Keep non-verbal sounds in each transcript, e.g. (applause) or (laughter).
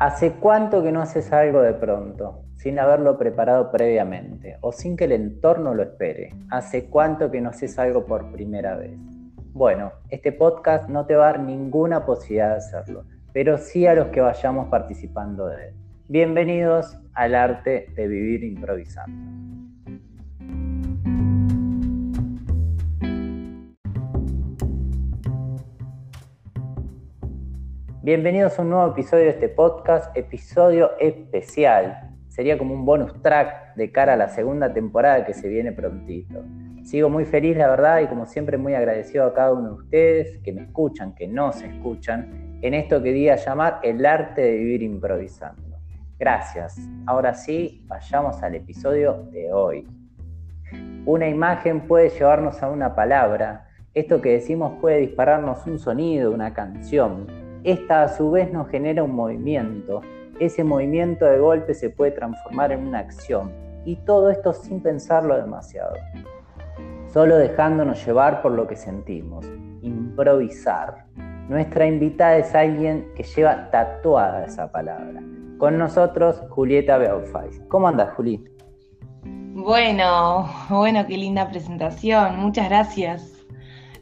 ¿Hace cuánto que no haces algo de pronto, sin haberlo preparado previamente o sin que el entorno lo espere? ¿Hace cuánto que no haces algo por primera vez? Bueno, este podcast no te va a dar ninguna posibilidad de hacerlo, pero sí a los que vayamos participando de él. Bienvenidos al arte de vivir improvisando. Bienvenidos a un nuevo episodio de este podcast, episodio especial. Sería como un bonus track de cara a la segunda temporada que se viene prontito. Sigo muy feliz, la verdad, y como siempre muy agradecido a cada uno de ustedes que me escuchan, que no se escuchan, en esto que diga llamar el arte de vivir improvisando. Gracias. Ahora sí, vayamos al episodio de hoy. Una imagen puede llevarnos a una palabra. Esto que decimos puede dispararnos un sonido, una canción esta a su vez nos genera un movimiento. Ese movimiento de golpe se puede transformar en una acción. Y todo esto sin pensarlo demasiado. Solo dejándonos llevar por lo que sentimos. Improvisar. Nuestra invitada es alguien que lleva tatuada esa palabra. Con nosotros, Julieta Beaufais. ¿Cómo andas, Juli? Bueno, bueno, qué linda presentación. Muchas gracias.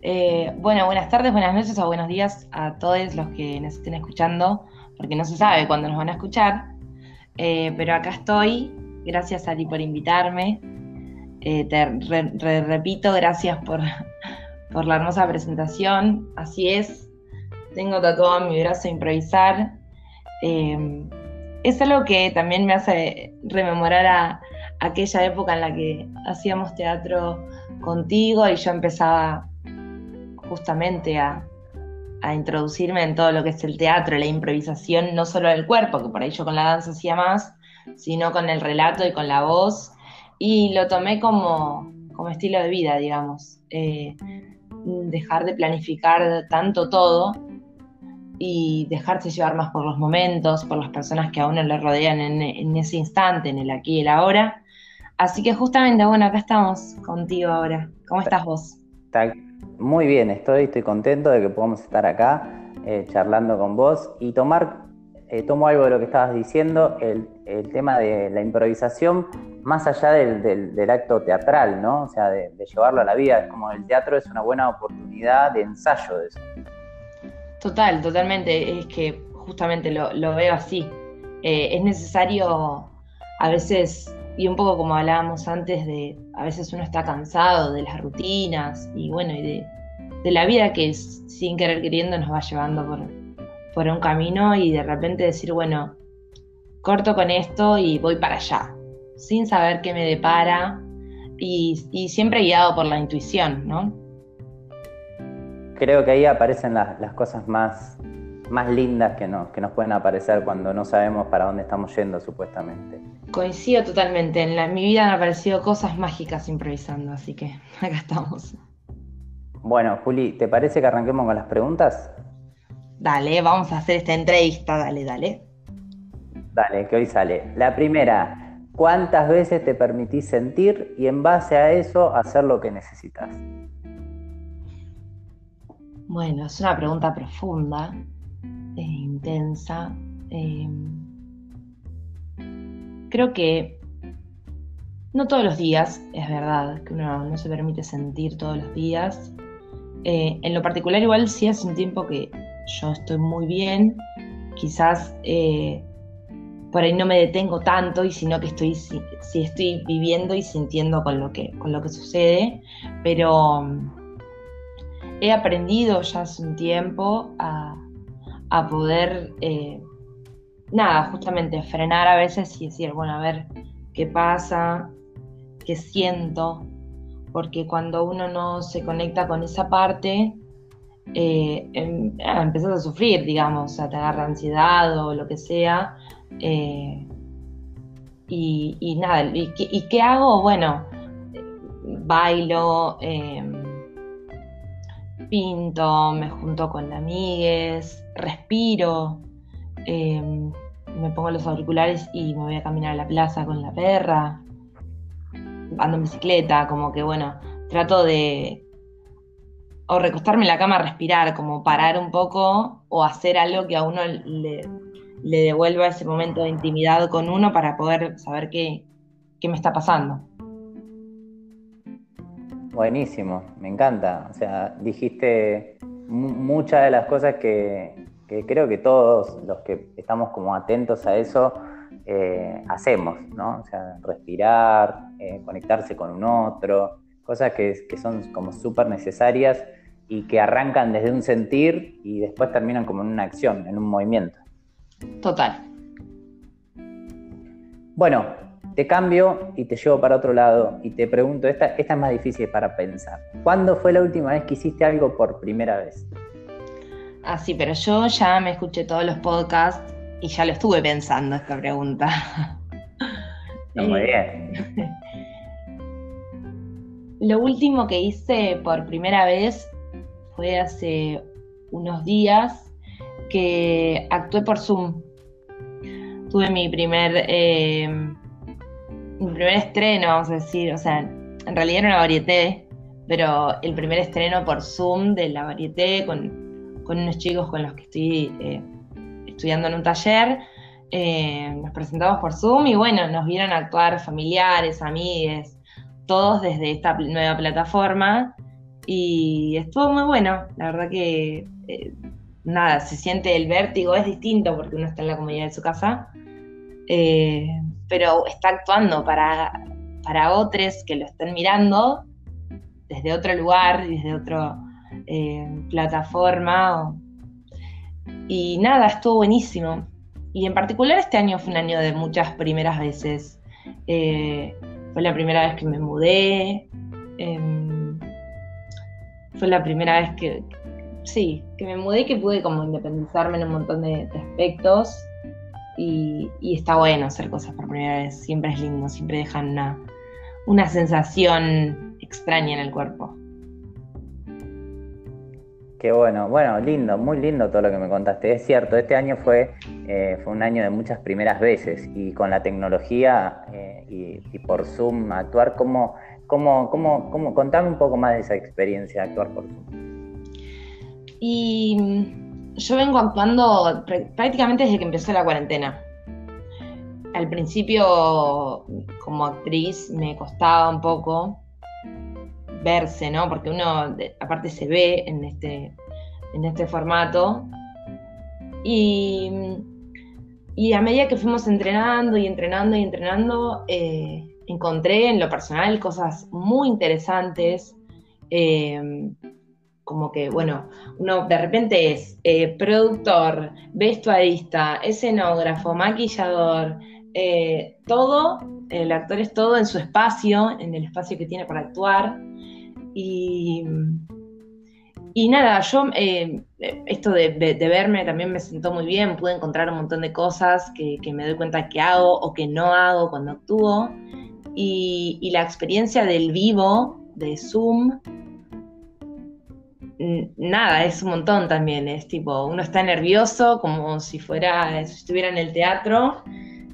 Eh, bueno, buenas tardes, buenas noches o buenos días a todos los que nos estén escuchando, porque no se sabe cuándo nos van a escuchar. Eh, pero acá estoy, gracias Ali por invitarme. Eh, te repito, gracias por, (laughs) por la hermosa presentación. Así es, tengo tatuado en mi brazo improvisar. es algo que también me hace rememorar a aquella época en la que hacíamos teatro contigo y yo empezaba justamente a, introducirme en todo lo que es el teatro, la improvisación, no solo del cuerpo, que por ahí yo con la danza hacía más, sino con el relato y con la voz. Y lo tomé como, estilo de vida, digamos. Eh, dejar de planificar tanto todo y dejarse llevar más por los momentos, por las personas que a uno le rodean en, ese instante, en el aquí y el ahora. Así que justamente, bueno, acá estamos contigo ahora. ¿Cómo estás vos? Muy bien, estoy, estoy contento de que podamos estar acá eh, charlando con vos y tomar, eh, tomo algo de lo que estabas diciendo, el, tema de la improvisación, más allá del, acto teatral, ¿no? O sea, de, llevarlo a la vida, es como el teatro es una buena oportunidad de ensayo de eso. Total, totalmente, es que justamente lo, veo así. Eh, es necesario a veces y un poco como hablábamos antes de, a veces uno está cansado de las rutinas y bueno, y de, la vida que sin querer queriendo nos va llevando por, por un camino y de repente decir, bueno, corto con esto y voy para allá, sin saber qué me depara y, siempre guiado por la intuición, ¿no? Creo que ahí aparecen las, las cosas más, más lindas que, no, que nos pueden aparecer cuando no sabemos para dónde estamos yendo supuestamente. Coincido totalmente. En, mi vida han aparecido cosas mágicas improvisando, así que (laughs) acá estamos. Bueno, Juli, ¿te parece que arranquemos con las preguntas? Dale, vamos a hacer esta entrevista, dale, dale. Dale, que hoy sale. La primera, ¿cuántas veces te permitís sentir y en base a eso hacer lo que necesitas? Bueno, es una pregunta profunda e intensa. Em, creo que no todos los días, es verdad, que uno no se permite sentir todos los días. Eh, en lo particular igual sí hace un tiempo que yo estoy muy bien, quizás eh, por ahí no me detengo tanto y sino que estoy si, estoy viviendo y sintiendo con lo que con lo que sucede pero mm, he aprendido ya hace un tiempo a, poder eh, nada, justamente frenar a veces y decir, bueno, a ver qué pasa, qué siento, porque cuando uno no se conecta con esa parte, eh, em, ah, a sufrir, digamos, o sea, te agarra ansiedad o lo que sea. Eh, y, nada, y, qué hago? Bueno, bailo, em, pinto, me junto con amigues, respiro, Em, me pongo los auriculares y me voy a caminar a la plaza con la perra, ando en bicicleta, como que bueno, trato de o recostarme en la cama a respirar, como parar un poco o hacer algo que a uno le, le devuelva ese momento de intimidad con uno para poder saber qué, qué me está pasando. Buenísimo, me encanta. O sea, dijiste muchas de las cosas que, creo que todos los que estamos como atentos a eso eh, hacemos, ¿no? O sea, respirar, eh, conectarse con un otro, cosas que, que son como súper necesarias y que arrancan desde un sentir y después terminan como en una acción, en un movimiento. Total. Bueno, te cambio y te llevo para otro lado y te pregunto, esta, esta es más difícil para pensar. ¿Cuándo fue la última vez que hiciste algo por primera vez? Ah, sí, pero yo ya me escuché todos los podcasts y ya lo estuve pensando esta pregunta. (laughs) muy bien. (laughs) Lo último que hice por primera vez fue hace unos días que actué por Zoom. Tuve mi primer, eh, mi primer estreno, vamos a decir, o sea, en realidad era una varieté, pero el primer estreno por Zoom de la varieté con, unos chicos con los que estoy eh, estudiando en un taller. Eh, nos presentamos por Zoom y bueno, nos vieron actuar familiares, amigues, todos desde esta nueva plataforma y estuvo muy bueno, la verdad que eh, nada, se siente el vértigo, es distinto porque uno está en la comunidad de su casa, pero está actuando para, para otros que lo están mirando desde otro lugar, desde otra eh, plataforma. Y nada, estuvo buenísimo. Y en particular este año fue un año de muchas primeras veces. fue la primera vez que me mudé. Em, fue la primera vez que, sí, que me mudé y que pude como independizarme en un montón de, aspectos. Y, está bueno hacer cosas por primera vez, siempre es lindo, siempre dejan una, una sensación extraña en el cuerpo. Qué bueno, bueno, lindo, muy lindo todo lo que me contaste. Es cierto, este año fue, eh, fue un año de muchas primeras veces y con la tecnología eh, y, y, por Zoom actuar como ¿Cómo, cómo, cómo, contame un poco más de esa experiencia de actuar por Zoom. Y mm, yo vengo actuando prácticamente desde que empezó la cuarentena. Al principio, como actriz, me costaba un poco verse, ¿no? Porque uno, aparte, se ve en este, en este formato. Y, y a medida que fuimos entrenando y entrenando y entrenando, eh, encontré en lo personal cosas muy interesantes. Eh, como que, bueno, uno de repente es eh, productor, vestuarista, escenógrafo, maquillador, eh, todo, el actor es todo en su espacio, en el espacio que tiene para actuar. Y, y nada, yo, esto de, verme también me sentó muy bien, pude encontrar un montón de cosas que, que me doy cuenta que hago o que no hago cuando actúo y, la experiencia del vivo, de Zoom, nada, es un montón también, es tipo, uno está nervioso como si fuera, si estuviera en el teatro,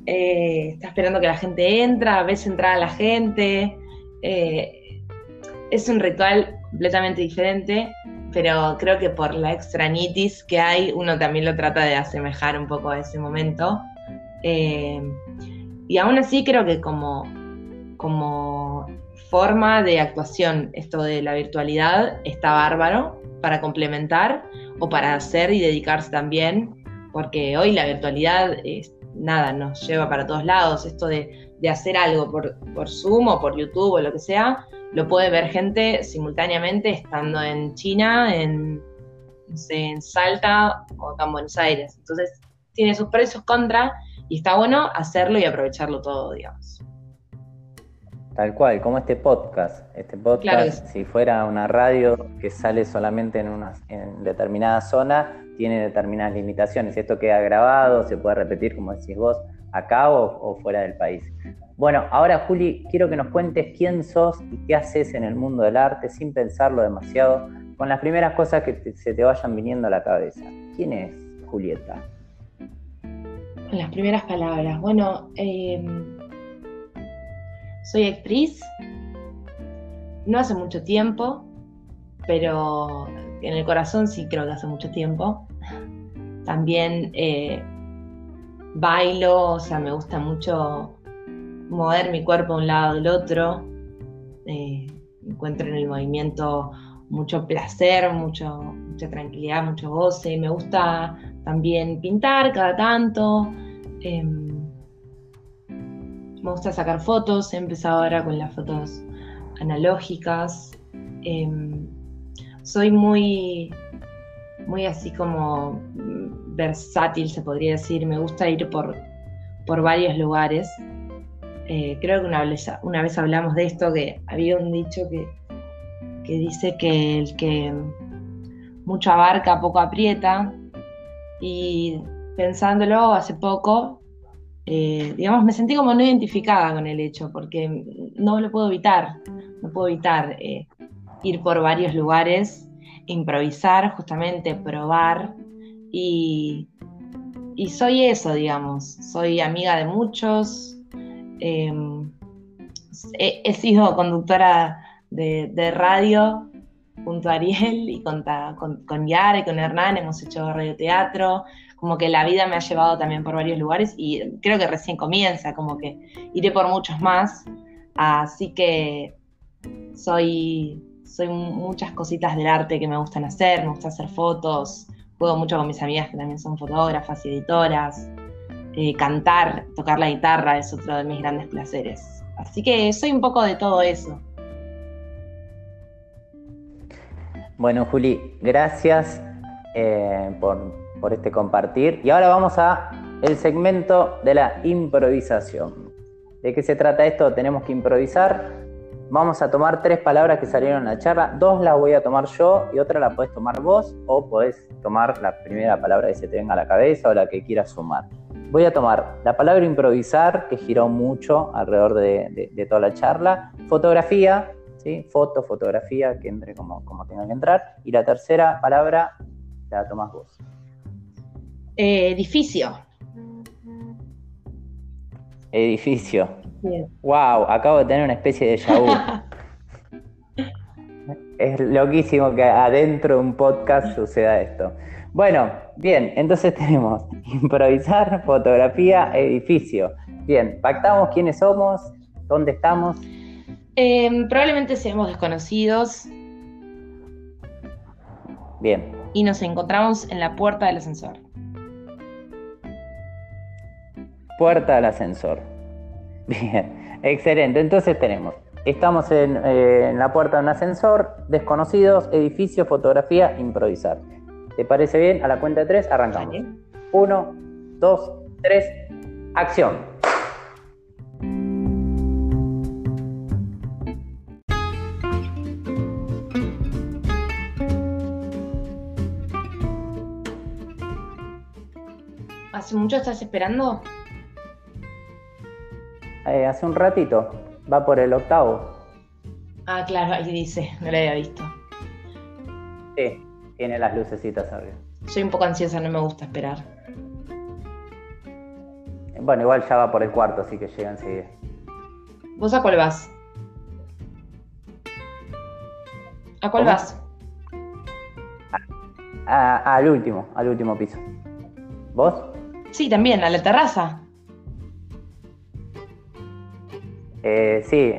eh, está esperando que la gente entra, ves entrar a la gente, eh, es un ritual completamente diferente, pero creo que por la extrañitis que hay, uno también lo trata de asemejar un poco a ese momento. Eh, y aún así creo que como como forma de actuación esto de la virtualidad está bárbaro para complementar o para hacer y dedicarse también, porque hoy la virtualidad es, nada, nos lleva para todos lados. Esto de, hacer algo por, por, Zoom o por YouTube o lo que sea, lo puede ver gente simultáneamente estando en China, en, en Salta o acá en Buenos Aires. Entonces, tiene sus precios contra y está bueno hacerlo y aprovecharlo todo, digamos. Tal cual, como este podcast. Este podcast, si fuera una radio que sale solamente en una en determinada zona, tiene determinadas limitaciones. Esto queda grabado, se puede repetir, como decís vos, acá o, fuera del país. Bueno, ahora Juli, quiero que nos cuentes quién sos y qué haces en el mundo del arte sin pensarlo demasiado, con las primeras cosas que se te vayan viniendo a la cabeza. ¿Quién es Julieta? Con las primeras palabras. Bueno, eh soy actriz, no hace mucho tiempo, pero en el corazón sí creo que hace mucho tiempo. También eh, bailo, o sea, me gusta mucho mover mi cuerpo de un lado del otro. Eh, encuentro en el movimiento mucho placer, mucho, mucha tranquilidad, mucho goce. Me gusta también pintar cada tanto. Em, me gusta sacar fotos. He empezado ahora con las fotos analógicas. Em, soy muy, muy así como versátil, se podría decir. Me gusta ir por, por varios lugares. Eh, creo que una vez, una vez hablamos de esto, que había un dicho que, que dice que el que mucho abarca, poco aprieta. Y pensándolo hace poco, eh, digamos, me sentí como no identificada con el hecho, porque no lo puedo evitar, no puedo evitar eh, ir por varios lugares, improvisar, justamente probar, y, y soy eso, digamos, soy amiga de muchos, em, he, sido conductora de, radio junto a Ariel y con, con, con Yara y con Hernán, hemos hecho radioteatro, como que la vida me ha llevado también por varios lugares y creo que recién comienza, como que iré por muchos más, así que soy, soy muchas cositas del arte que me gustan hacer, me gusta hacer fotos, juego mucho con mis amigas que también son fotógrafas y editoras, eh, cantar, tocar la guitarra es otro de mis grandes placeres, así que soy un poco de todo eso. Bueno, Juli, gracias eh, por, este compartir. Y ahora vamos a el segmento de la improvisación. ¿De qué se trata esto? Tenemos que improvisar. Vamos a tomar tres palabras que salieron en la charla. Dos las voy a tomar yo y otra la puedes tomar vos o podés tomar la primera palabra que se te venga a la cabeza o la que quieras sumar. Voy a tomar la palabra improvisar, que giró mucho alrededor de toda la charla. Fotografía, Foto, fotografía, que entre como, como tenga que entrar. Y la tercera palabra la tomas vos. Eh, edificio. Edificio. Wow, acabo de tener una especie de vu. (laughs) es loquísimo que adentro de un podcast suceda esto. Bueno, bien, entonces (laughs) tenemos improvisar, fotografía, edificio. Bien, pactamos quiénes somos, dónde estamos, Em, probablemente seamos desconocidos. Bien. Y nos encontramos en la puerta del ascensor. Puerta del ascensor. Bien, excelente. Entonces tenemos, estamos en, eh, la puerta de un ascensor, desconocidos, edificio, fotografía, improvisar. ¿Te parece bien? A la cuenta de tres, arrancamos. Uno, dos, tres, acción. ¿Hace mucho estás esperando? Eh, hace un ratito. Va por el octavo. Ah, claro, ahí dice. No lo había visto. Sí, tiene las lucecitas arriba. Soy un poco ansiosa, no me gusta esperar. Bueno, igual ya va por el cuarto, así que llega enseguida. ¿Vos a cuál vas? ¿A cuál vas? al último, al último piso. ¿Vos? Sí, también, a la terraza. Eh, sí,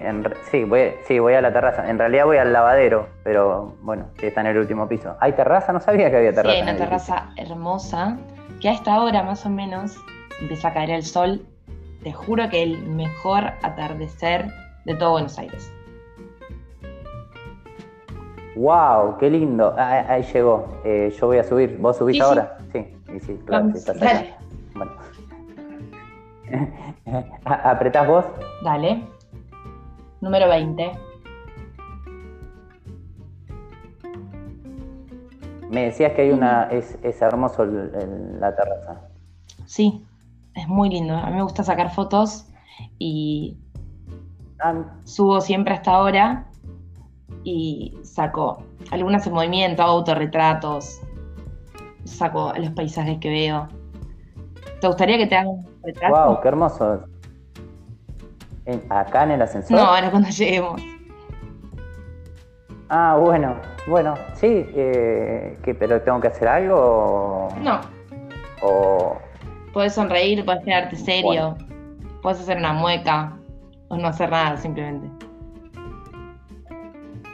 sí, voy, sí, voy a la terraza. En realidad voy al lavadero, pero bueno, sí está en el último piso. ¿Hay terraza? No sabía que había terraza. Sí, hay una terraza hermosa, que a esta hora más o menos empieza a caer el sol. Te juro que el mejor atardecer de todo Buenos Aires. ¡Wow! ¡Qué lindo! Ah, ahí, llegó. Eh, yo voy a subir. ¿Vos subís ahora? Sí, sí, sí, claro. sí, bueno. (laughs) ¿Apretás vos? Dale. Número 20. Me decías que hay una. es, hermoso la terraza. Sí, es muy lindo. A mí me gusta sacar fotos y ah. subo siempre hasta ahora y saco algunas en movimiento, autorretratos, saco los paisajes que veo. ¿Te gustaría que te haga un retrato? ¡Wow! ¡Qué hermoso! ¿Acá en el ascensor? No, ahora cuando lleguemos. Ah, bueno, bueno, sí, eh, ¿pero tengo que hacer algo? No. O, Puedes sonreír, puedes quedarte serio, puedes hacer una mueca o no hacer nada simplemente.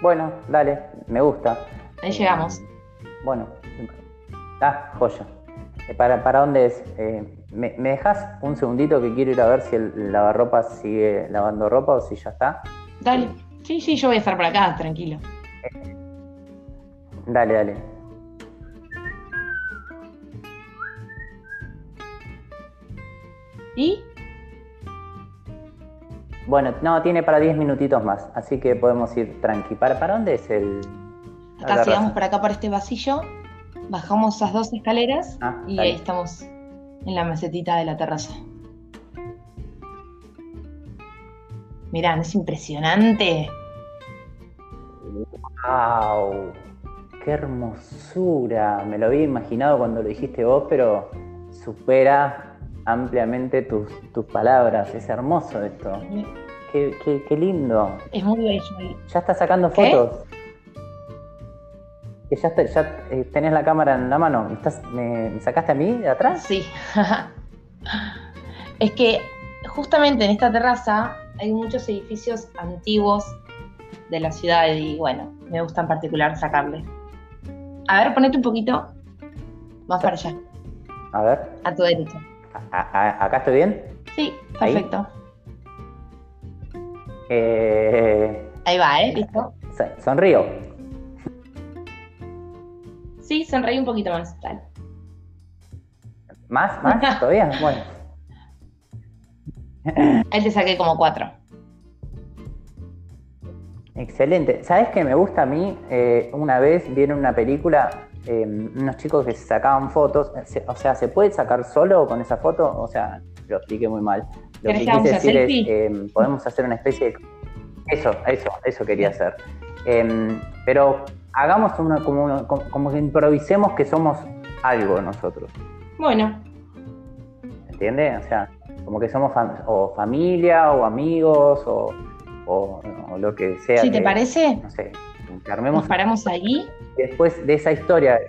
Bueno, dale, me gusta. Ahí llegamos. Bueno, ah, joya. Eh, ¿Para, para dónde es? Eh, ¿me, ¿me, dejas un segundito que quiero ir a ver si el lavarropa sigue lavando ropa o si ya está? Dale. Sí, sí, yo voy a estar por acá, tranquilo. Dale, dale. ¿Y? Bueno, no, tiene para 10 minutitos más, así que podemos ir tranqui. ¿Para, para dónde es el...? Acá sigamos por acá por este vasillo, bajamos esas dos escaleras ah, y ahí estamos en la mesetita de la terraza. Mirá, es impresionante. ¡Wow! ¡Qué hermosura! Me lo había imaginado cuando lo dijiste vos, pero supera ampliamente tus, palabras. Es hermoso esto. Qué, lindo. Es muy bello. Ya estás sacando fotos. Que ya, ya eh, tenés la cámara en la mano. ¿Me, sacaste a mí de atrás? Sí. (laughs) es que justamente en esta terraza hay muchos edificios antiguos de la ciudad y bueno, me gusta en particular sacarle. A ver, ponete un poquito más para allá. A ver. A tu derecha. ¿Acá estoy bien? Sí, perfecto. Eh, Ahí va, ¿eh? ¿Listo? Sonrío. Sí, sonreí un poquito más. Dale. ¿Más? ¿Más? (laughs) ¿Todavía? Bueno. Ahí te saqué como cuatro. Excelente. ¿Sabes qué me gusta a mí? Eh, una vez vieron una película, eh, unos chicos que se sacaban fotos. o sea, ¿se puede sacar solo con esa foto? O sea, lo expliqué muy mal. Lo que quise decir es, eh, podemos hacer una especie de... Eso, eso, eso quería hacer. pero hagamos una, como, como, que improvisemos que somos algo nosotros. Bueno. ¿Entiendes? O sea, como que somos o familia o amigos o o, lo que sea. Si te parece, no sé, armemos. Nos paramos ahí. Después de esa historia,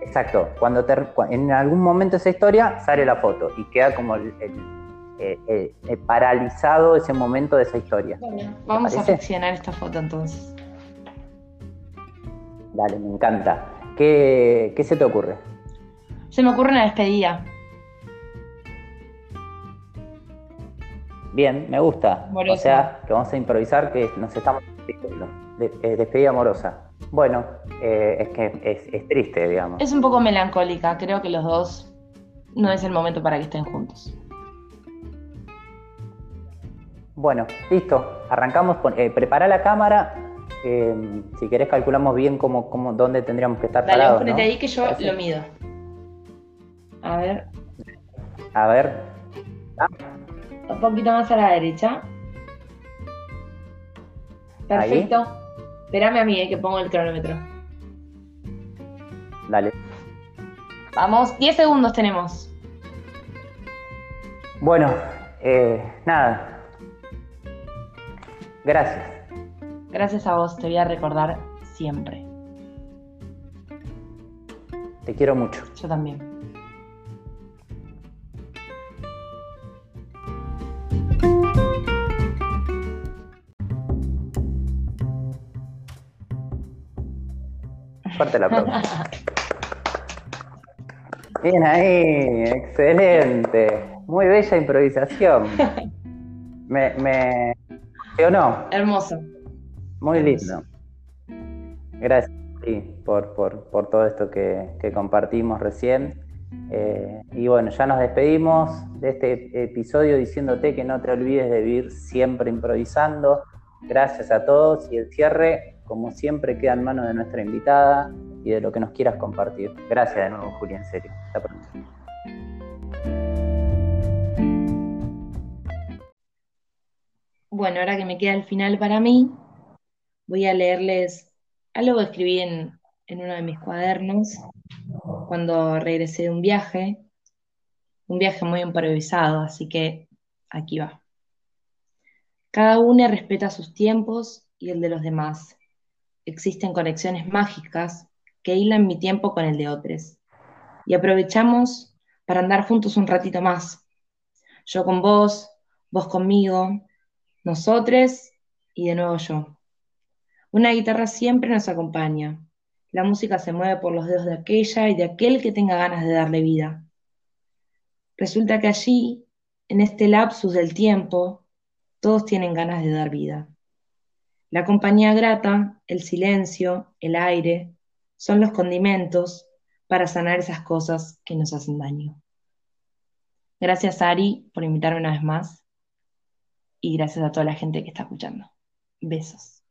exacto, cuando en algún momento de esa historia sale la foto y queda como el, paralizado ese momento de esa historia. Bueno, vamos a seccionar esta foto entonces. Dale, me encanta. ¿Qué, ¿Qué se te ocurre? Se me ocurre una despedida. Bien, me gusta. O sea, que vamos a improvisar, que nos estamos de, eh, despedida amorosa. Bueno, eh, es que es, triste, digamos. Es un poco melancólica. Creo que los dos no es el momento para que estén juntos. Bueno, listo. Arrancamos. Eh, prepara la cámara. Si querés calculamos bien cómo, cómo, dónde tendríamos que estar Dale, parados. Dale, ahí que yo lo mido. A ver. A ver. Ah un poquito más a la derecha. Perfecto. Espérame a mí, eh, que pongo el cronómetro. Dale. Vamos, 10 segundos tenemos. Bueno, eh, nada. Gracias. Gracias a vos, te voy a recordar siempre. Te quiero mucho. Yo también. Fuerte la (laughs) Bien ahí, excelente. Muy bella improvisación. (laughs) Me, me ¿sí o no? Hermoso. Muy lindo. Gracias por, por, todo esto que, compartimos recién. Eh, y bueno, ya nos despedimos de este episodio diciéndote que no te olvides de vivir siempre improvisando. Gracias a todos y el cierre como siempre, queda en manos de nuestra invitada y de lo que nos quieras compartir. Gracias de nuevo, Julia, en serio. Hasta pronto. Bueno, ahora que me queda el final para mí, voy a leerles algo que escribí en, uno de mis cuadernos cuando regresé de un viaje, un viaje muy improvisado, así que aquí va. Cada uno respeta sus tiempos y el de los demás existen conexiones mágicas que hilan mi tiempo con el de otros. Y aprovechamos para andar juntos un ratito más. Yo con vos, vos conmigo, nosotros y de nuevo yo. Una guitarra siempre nos acompaña. La música se mueve por los dedos de aquella y de aquel que tenga ganas de darle vida. Resulta que allí, en este lapsus del tiempo, todos tienen ganas de dar vida. La compañía grata, el silencio, el aire, son los condimentos para sanar esas cosas que nos hacen daño. Gracias Ari por invitarme una vez más y gracias a toda la gente que está escuchando. Besos.